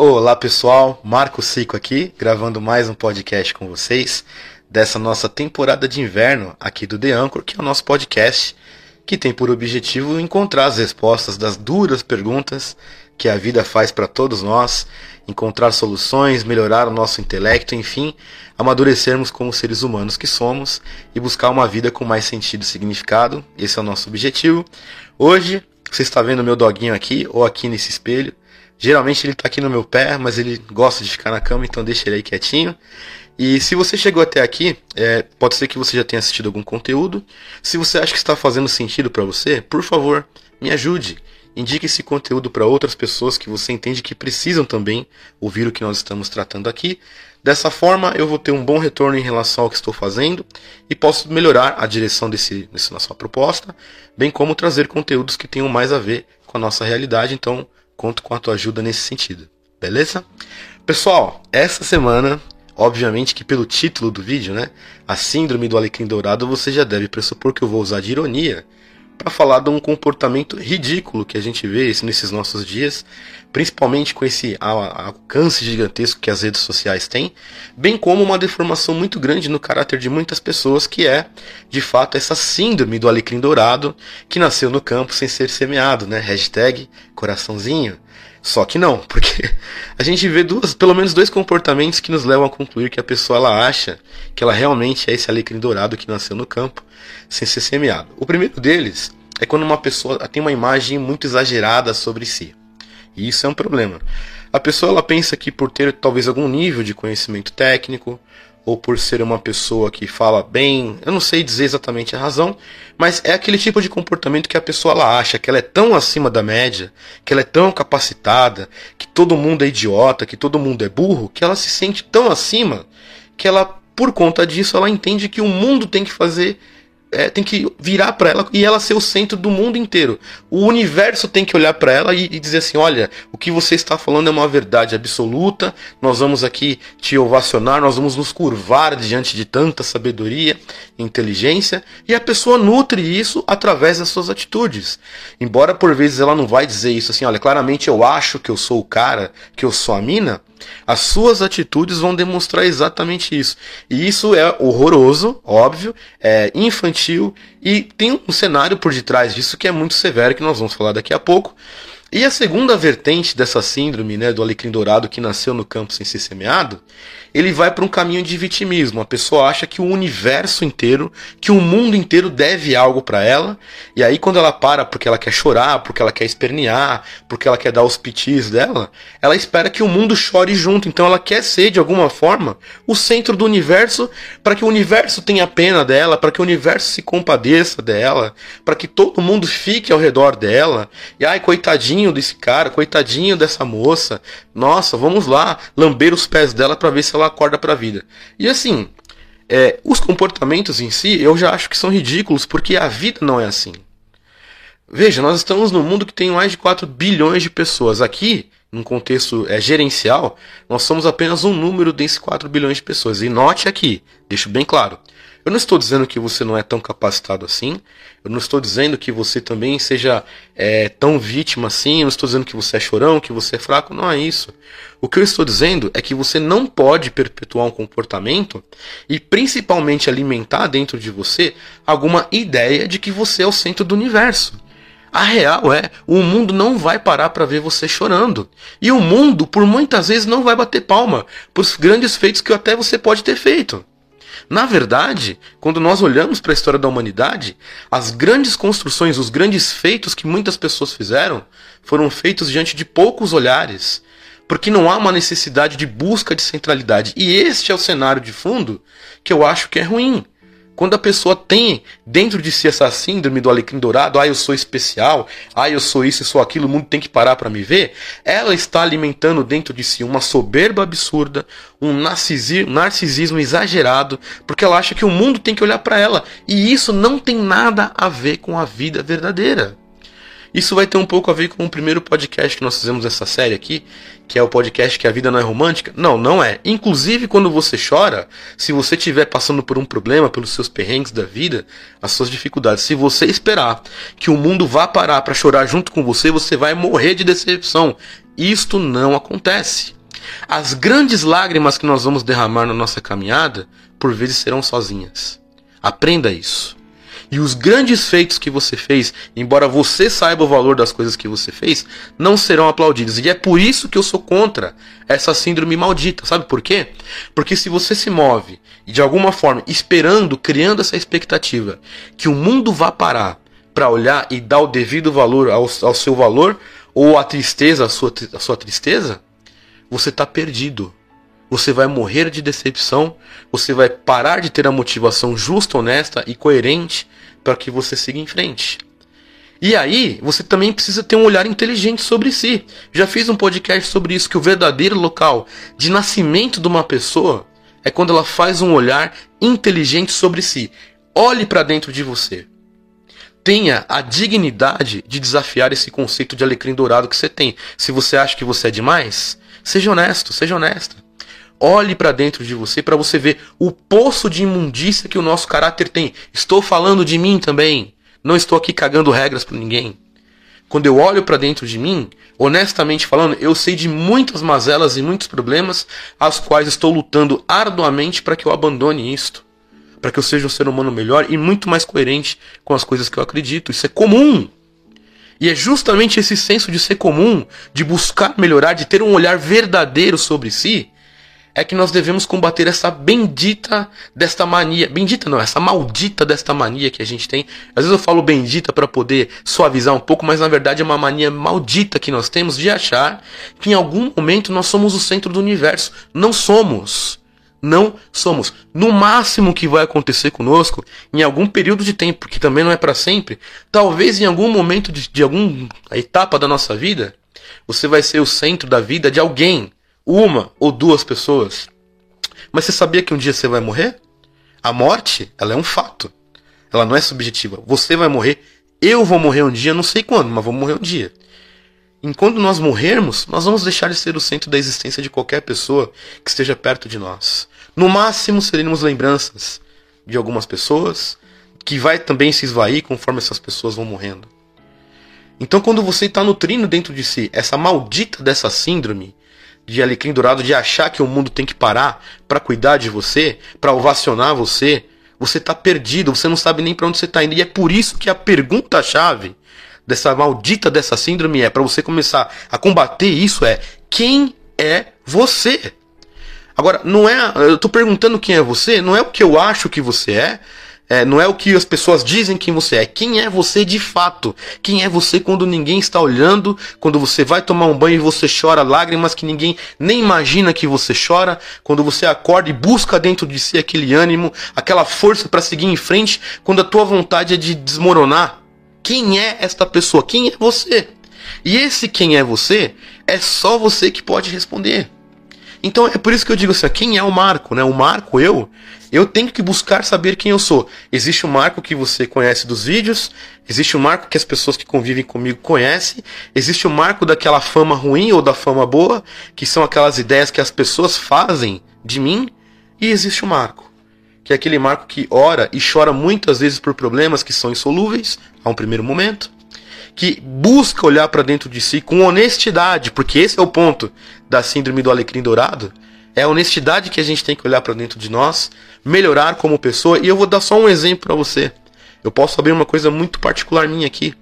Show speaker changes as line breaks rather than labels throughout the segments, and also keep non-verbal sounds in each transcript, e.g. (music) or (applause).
Olá pessoal, Marco Cico aqui, gravando mais um podcast com vocês dessa nossa temporada de inverno aqui do The Anchor, que é o nosso podcast que tem por objetivo encontrar as respostas das duras perguntas que a vida faz para todos nós, encontrar soluções, melhorar o nosso intelecto, enfim, amadurecermos como seres humanos que somos e buscar uma vida com mais sentido e significado. Esse é o nosso objetivo. Hoje, você está vendo meu doguinho aqui ou aqui nesse espelho. Geralmente ele está aqui no meu pé, mas ele gosta de ficar na cama, então deixa ele aí quietinho. E se você chegou até aqui, é, pode ser que você já tenha assistido algum conteúdo. Se você acha que está fazendo sentido para você, por favor, me ajude. Indique esse conteúdo para outras pessoas que você entende que precisam também ouvir o que nós estamos tratando aqui. Dessa forma, eu vou ter um bom retorno em relação ao que estou fazendo e posso melhorar a direção desse, desse nossa proposta, bem como trazer conteúdos que tenham mais a ver com a nossa realidade. Então, conto com a tua ajuda nesse sentido. Beleza? Pessoal, essa semana, obviamente que pelo título do vídeo, né, a síndrome do alecrim dourado, você já deve pressupor que eu vou usar de ironia para falar de um comportamento ridículo que a gente vê nesses nossos dias, principalmente com esse alcance gigantesco que as redes sociais têm, bem como uma deformação muito grande no caráter de muitas pessoas, que é, de fato, essa síndrome do alecrim dourado que nasceu no campo sem ser semeado, né? Hashtag coraçãozinho. Só que não, (laughs) porque a gente vê duas, pelo menos dois comportamentos que nos levam a concluir que a pessoa ela acha que ela realmente é esse alecrim dourado que nasceu no campo sem ser semeado. O primeiro deles é quando uma pessoa tem uma imagem muito exagerada sobre si. E isso é um problema. A pessoa ela pensa que por ter talvez algum nível de conhecimento técnico, ou por ser uma pessoa que fala bem, eu não sei dizer exatamente a razão, mas é aquele tipo de comportamento que a pessoa ela acha que ela é tão acima da média, que ela é tão capacitada, que todo mundo é idiota, que todo mundo é burro, que ela se sente tão acima que ela, por conta disso, ela entende que o mundo tem que fazer é, tem que virar para ela e ela ser o centro do mundo inteiro. O universo tem que olhar para ela e, e, dizer assim: olha, o que você está falando é uma verdade absoluta. Nós vamos aqui te ovacionar, nós vamos nos curvar diante de tanta sabedoria inteligência. E a pessoa nutre isso através das suas atitudes. Embora por vezes ela não vai dizer isso assim: olha, claramente eu acho que eu sou o cara, que eu sou a mina. As suas atitudes vão demonstrar exatamente isso. E isso é horroroso, óbvio, é infantil e tem um cenário por detrás disso que é muito severo, que nós vamos falar daqui a pouco. E a segunda vertente dessa síndrome, né, do alecrim dourado que nasceu no campo sem ser semeado, ele vai para um caminho de vitimismo. A pessoa acha que o universo inteiro, que o mundo inteiro deve algo para ela, e aí quando ela para porque ela quer chorar, porque ela quer espernear, porque ela quer dar os pitis dela, ela espera que o mundo chore junto. Então ela quer ser de alguma forma o centro do universo, para que o universo tenha pena dela, para que o universo se compadeça dela, para que todo mundo fique ao redor dela. E ai, coitadinho desse cara, coitadinho dessa moça. Nossa, vamos lá lamber os pés dela para ver se ela acorda para a vida. E assim, é, os comportamentos em si eu já acho que são ridículos porque a vida não é assim. Veja, nós estamos num mundo que tem mais de 4 bilhões de pessoas. Aqui, num contexto é, gerencial, nós somos apenas um número desses 4 bilhões de pessoas. E note aqui, deixo bem claro, eu não estou dizendo que você não é tão capacitado assim. Eu não estou dizendo que você também seja é, tão vítima assim. Eu não estou dizendo que você é chorão, que você é fraco. Não é isso. O que eu estou dizendo é que você não pode perpetuar um comportamento e principalmente alimentar dentro de você alguma ideia de que você é o centro do universo. A real é, o mundo não vai parar para ver você chorando. E o mundo, por muitas vezes, não vai bater palma os grandes feitos que até você pode ter feito. Na verdade, quando nós olhamos para a história da humanidade, as grandes construções, os grandes feitos que muitas pessoas fizeram, foram feitos diante de poucos olhares, porque não há uma necessidade de busca de centralidade. E este é o cenário de fundo que eu acho que é ruim. Quando a pessoa tem dentro de si essa síndrome do alecrim dourado, ah, eu sou especial, ah, eu sou isso, eu sou aquilo, o mundo tem que parar para me ver, ela está alimentando dentro de si uma soberba absurda, um narcisismo exagerado, porque ela acha que o mundo tem que olhar para ela, e isso não tem nada a ver com a vida verdadeira. Isso vai ter um pouco a ver com o primeiro podcast que nós fizemos essa série aqui, que é o podcast que a vida não é romântica. Não, não é. Inclusive quando você chora, se você estiver passando por um problema, pelos seus perrengues da vida, as suas dificuldades, se você esperar que o mundo vá parar para chorar junto com você, você vai morrer de decepção. isto não acontece. As grandes lágrimas que nós vamos derramar na nossa caminhada, por vezes serão sozinhas. Aprenda isso. E os grandes feitos que você fez, embora você saiba o valor das coisas que você fez, não serão aplaudidos. E é por isso que eu sou contra essa síndrome maldita. Sabe por quê? Porque se você se move de alguma forma esperando, criando essa expectativa que o mundo vá parar para olhar e dar o devido valor ao, ao seu valor ou a tristeza, a sua, a sua tristeza, você está perdido. Você vai morrer de decepção, você vai parar de ter a motivação justa, honesta e coerente para que você siga em frente. E aí, você também precisa ter um olhar inteligente sobre si. Já fiz um podcast sobre isso, que o verdadeiro local de nascimento de uma pessoa é quando ela faz um olhar inteligente sobre si. Olhe para dentro de você. Tenha a dignidade de desafiar esse conceito de alecrim dourado que você tem. Se você acha que você é demais, seja honesto, seja honesta. Olhe para dentro de você para você ver o poço de imundícia que o nosso caráter tem. Estou falando de mim também. Não estou aqui cagando regras para ninguém. Quando eu olho para dentro de mim, honestamente falando, eu sei de muitas mazelas e muitos problemas, as quais estou lutando arduamente para que eu abandone isto. Para que eu seja um ser humano melhor e muito mais coerente com as coisas que eu acredito. Isso é comum. E é justamente esse senso de ser comum, de buscar melhorar, de ter um olhar verdadeiro sobre si, é que nós devemos combater essa bendita desta mania. Bendita não, essa maldita desta mania que a gente tem. Às vezes eu falo bendita para poder suavizar um pouco, mas na verdade é uma mania maldita que nós temos de achar que em algum momento nós somos o centro do universo. Não somos. Não somos. No máximo que vai acontecer conosco, em algum período de tempo, que também não é para sempre, talvez em algum momento de, de alguma etapa da nossa vida, você vai ser o centro da vida de alguém uma ou duas pessoas. Mas você sabia que um dia você vai morrer? A morte, ela é um fato. Ela não é subjetiva. Você vai morrer, eu vou morrer um dia, não sei quando, mas vou morrer um dia. Enquanto nós morrermos, nós vamos deixar de ser o centro da existência de qualquer pessoa que esteja perto de nós. No máximo, seremos lembranças de algumas pessoas, que vai também se esvair conforme essas pessoas vão morrendo. Então, quando você está nutrindo dentro de si essa maldita dessa síndrome de alecrim dourado de achar que o mundo tem que parar para cuidar de você, para ovacionar você, você tá perdido, você não sabe nem para onde você tá indo. E é por isso que a pergunta chave dessa maldita dessa síndrome é para você começar a combater isso é quem é você? Agora, não é, eu tô perguntando quem é você, não é o que eu acho que você é, é, não é o que as pessoas dizem quem você é. Quem é você de fato? Quem é você quando ninguém está olhando? Quando você vai tomar um banho e você chora lágrimas que ninguém nem imagina que você chora? Quando você acorda e busca dentro de si aquele ânimo, aquela força para seguir em frente? Quando a tua vontade é de desmoronar? Quem é esta pessoa? Quem é você? E esse quem é você é só você que pode responder. Então é por isso que eu digo assim, quem é o Marco, né? O Marco, eu, eu tenho que buscar saber quem eu sou. Existe o Marco que você conhece dos vídeos, existe o Marco que as pessoas que convivem comigo conhecem, existe o Marco daquela fama ruim ou da fama boa, que são aquelas ideias que as pessoas fazem de mim, e existe o Marco, que é aquele Marco que ora e chora muitas vezes por problemas que são insolúveis a um primeiro momento que busca olhar para dentro de si com honestidade, porque esse é o ponto da síndrome do alecrim dourado. É a honestidade que a gente tem que olhar para dentro de nós, melhorar como pessoa. E eu vou dar só um exemplo para você. Eu posso abrir uma coisa muito particular minha aqui.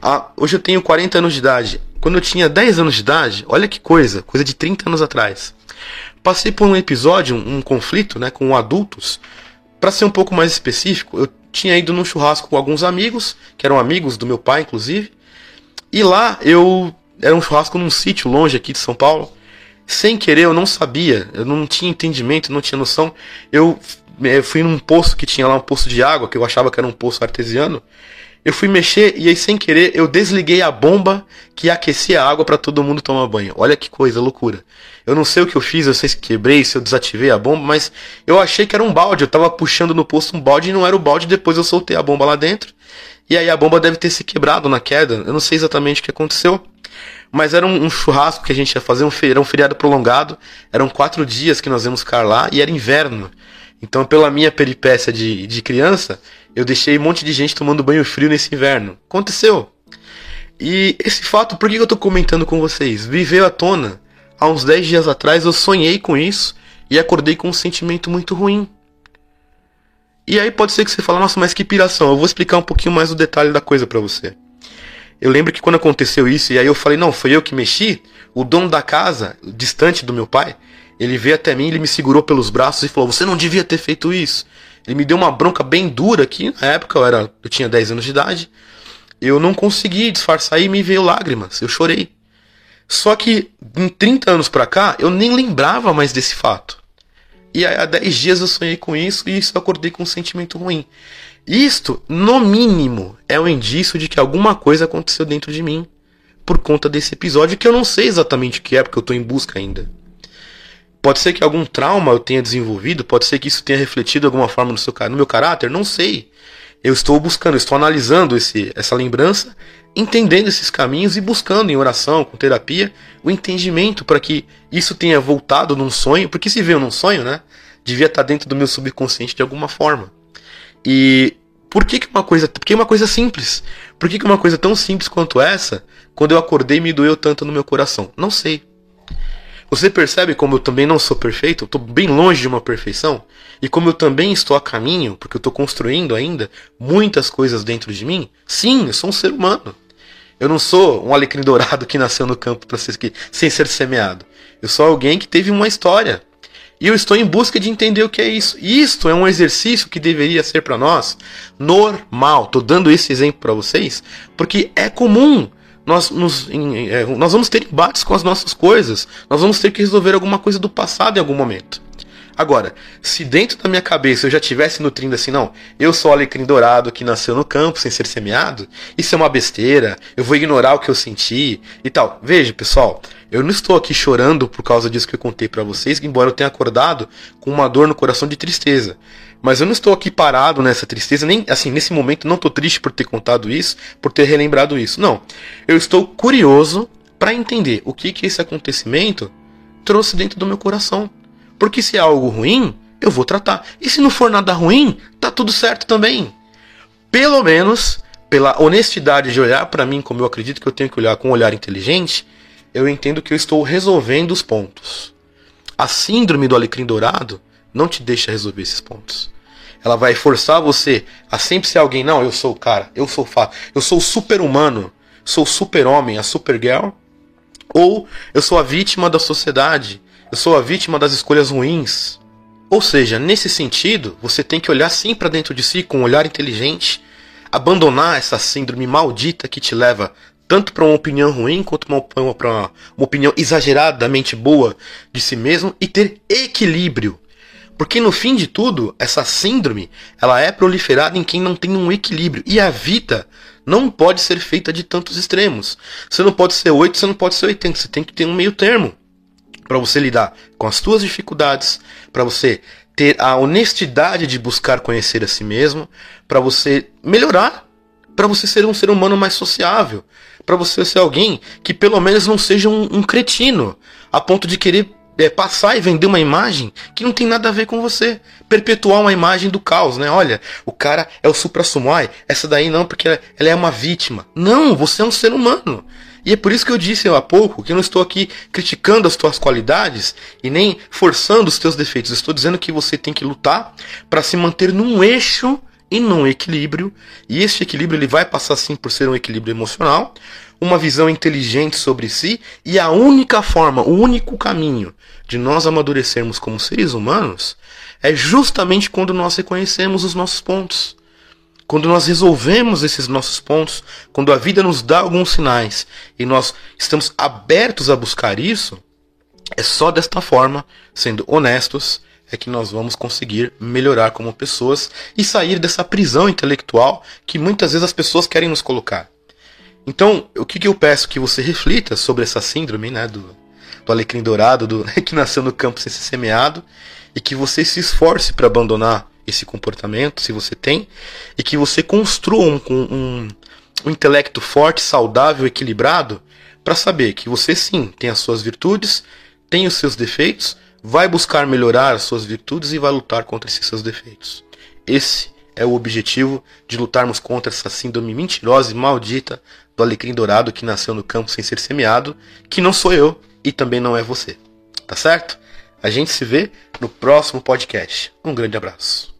Ah, hoje eu tenho 40 anos de idade. Quando eu tinha 10 anos de idade, olha que coisa, coisa de 30 anos atrás. Passei por um episódio, um, um conflito né, com adultos. Para ser um pouco mais específico, eu tinha ido num churrasco com alguns amigos, que eram amigos do meu pai, inclusive. E lá eu. Era um churrasco num sítio longe aqui de São Paulo. Sem querer, eu não sabia, eu não tinha entendimento, não tinha noção. Eu, eu fui num poço que tinha lá um poço de água, que eu achava que era um poço artesiano. Eu fui mexer e aí, sem querer, eu desliguei a bomba que aquecia a água para todo mundo tomar banho. Olha que coisa, loucura. Eu não sei o que eu fiz, eu sei se quebrei, se eu desativei a bomba, mas eu achei que era um balde. Eu tava puxando no poço um balde e não era o balde. Depois eu soltei a bomba lá dentro. E aí a bomba deve ter se quebrado na queda. Eu não sei exatamente o que aconteceu. Mas era um, um churrasco que a gente ia fazer, um, era um feriado prolongado. Eram quatro dias que nós íamos ficar lá e era inverno. Então, pela minha peripécia de, de criança, eu deixei um monte de gente tomando banho frio nesse inverno. Aconteceu. E esse fato, por que eu tô comentando com vocês? Viveu à tona. Há uns 10 dias atrás eu sonhei com isso e acordei com um sentimento muito ruim. E aí pode ser que você fale, nossa, mas que piração. Eu vou explicar um pouquinho mais o detalhe da coisa para você. Eu lembro que quando aconteceu isso, e aí eu falei, não, foi eu que mexi, o dono da casa, distante do meu pai, ele veio até mim, ele me segurou pelos braços e falou, você não devia ter feito isso. Ele me deu uma bronca bem dura aqui, na época eu, era, eu tinha 10 anos de idade. Eu não consegui disfarçar e me veio lágrimas, eu chorei. Só que em 30 anos pra cá, eu nem lembrava mais desse fato. E aí, há 10 dias eu sonhei com isso e isso eu acordei com um sentimento ruim. Isto, no mínimo, é um indício de que alguma coisa aconteceu dentro de mim por conta desse episódio que eu não sei exatamente o que é, porque eu estou em busca ainda. Pode ser que algum trauma eu tenha desenvolvido, pode ser que isso tenha refletido de alguma forma no, seu, no meu caráter, não sei. Eu estou buscando, estou analisando esse, essa lembrança, entendendo esses caminhos e buscando em oração, com terapia, o entendimento para que isso tenha voltado num sonho, porque se veio num sonho, né? Devia estar dentro do meu subconsciente de alguma forma. E por que, que uma coisa. Porque é uma coisa simples. Por que, que uma coisa tão simples quanto essa, quando eu acordei, me doeu tanto no meu coração? Não sei. Você percebe como eu também não sou perfeito? Eu estou bem longe de uma perfeição? E como eu também estou a caminho, porque eu estou construindo ainda muitas coisas dentro de mim? Sim, eu sou um ser humano. Eu não sou um alecrim dourado (laughs) que nasceu no campo para ser sem ser semeado. Eu sou alguém que teve uma história. E eu estou em busca de entender o que é isso. Isto é um exercício que deveria ser para nós normal. Estou dando esse exemplo para vocês porque é comum nós, nos, é, nós vamos ter embates com as nossas coisas. Nós vamos ter que resolver alguma coisa do passado em algum momento. Agora, se dentro da minha cabeça eu já tivesse nutrindo assim, não, eu sou o alecrim dourado que nasceu no campo sem ser semeado, isso é uma besteira, eu vou ignorar o que eu senti e tal. Veja, pessoal, eu não estou aqui chorando por causa disso que eu contei para vocês, embora eu tenha acordado com uma dor no coração de tristeza. Mas eu não estou aqui parado nessa tristeza, nem assim, nesse momento não estou triste por ter contado isso, por ter relembrado isso. Não. Eu estou curioso para entender o que que esse acontecimento trouxe dentro do meu coração. Porque se é algo ruim, eu vou tratar. E se não for nada ruim, tá tudo certo também. Pelo menos, pela honestidade de olhar para mim como eu acredito que eu tenho que olhar com um olhar inteligente, eu entendo que eu estou resolvendo os pontos. A síndrome do alecrim dourado não te deixa resolver esses pontos. Ela vai forçar você a sempre ser alguém, não, eu sou o cara, eu sou o fato, eu sou o super-humano, sou o super-homem, a super-girl, ou eu sou a vítima da sociedade, eu sou a vítima das escolhas ruins. Ou seja, nesse sentido, você tem que olhar sim para dentro de si com um olhar inteligente, abandonar essa síndrome maldita que te leva tanto para uma opinião ruim quanto para uma, uma, opinião exageradamente boa de si mesmo e ter equilíbrio porque no fim de tudo, essa síndrome, ela é proliferada em quem não tem um equilíbrio. E a vida não pode ser feita de tantos extremos. Você não pode ser 8, você não pode ser 80, você tem que ter um meio termo para você lidar com as suas dificuldades, para você ter a honestidade de buscar conhecer a si mesmo, para você melhorar, para você ser um ser humano mais sociável, para você ser alguém que pelo menos não seja um, um cretino, a ponto de querer é, passar e vender uma imagem que não tem nada a ver com você. Perpetuar uma imagem do caos, né? Olha, o cara é o supra-sumai, essa daí não, porque ela é uma vítima. Não, você é um ser humano. E é por isso que eu disse há pouco que eu não estou aqui criticando as tuas qualidades e nem forçando os teus defeitos. estou dizendo que você tem que lutar para se manter num eixo e num equilíbrio. E esse equilíbrio ele vai passar sim por ser um equilíbrio emocional, uma visão inteligente sobre si e a única forma, o único caminho de nós amadurecermos como seres humanos é justamente quando nós reconhecemos os nossos pontos. Quando nós resolvemos esses nossos pontos, quando a vida nos dá alguns sinais e nós estamos abertos a buscar isso, é só desta forma, sendo honestos, é que nós vamos conseguir melhorar como pessoas e sair dessa prisão intelectual que muitas vezes as pessoas querem nos colocar. Então, o que, que eu peço que você reflita sobre essa síndrome, né, do, do alecrim dourado, do, (laughs) que nasceu no campo sem ser semeado, e que você se esforce para abandonar esse comportamento, se você tem, e que você construa um, um, um intelecto forte, saudável, equilibrado, para saber que você sim tem as suas virtudes, tem os seus defeitos, vai buscar melhorar as suas virtudes e vai lutar contra esses seus defeitos. Esse é o objetivo de lutarmos contra essa síndrome mentirosa e maldita do alecrim dourado que nasceu no campo sem ser semeado, que não sou eu e também não é você. Tá certo? A gente se vê no próximo podcast. Um grande abraço.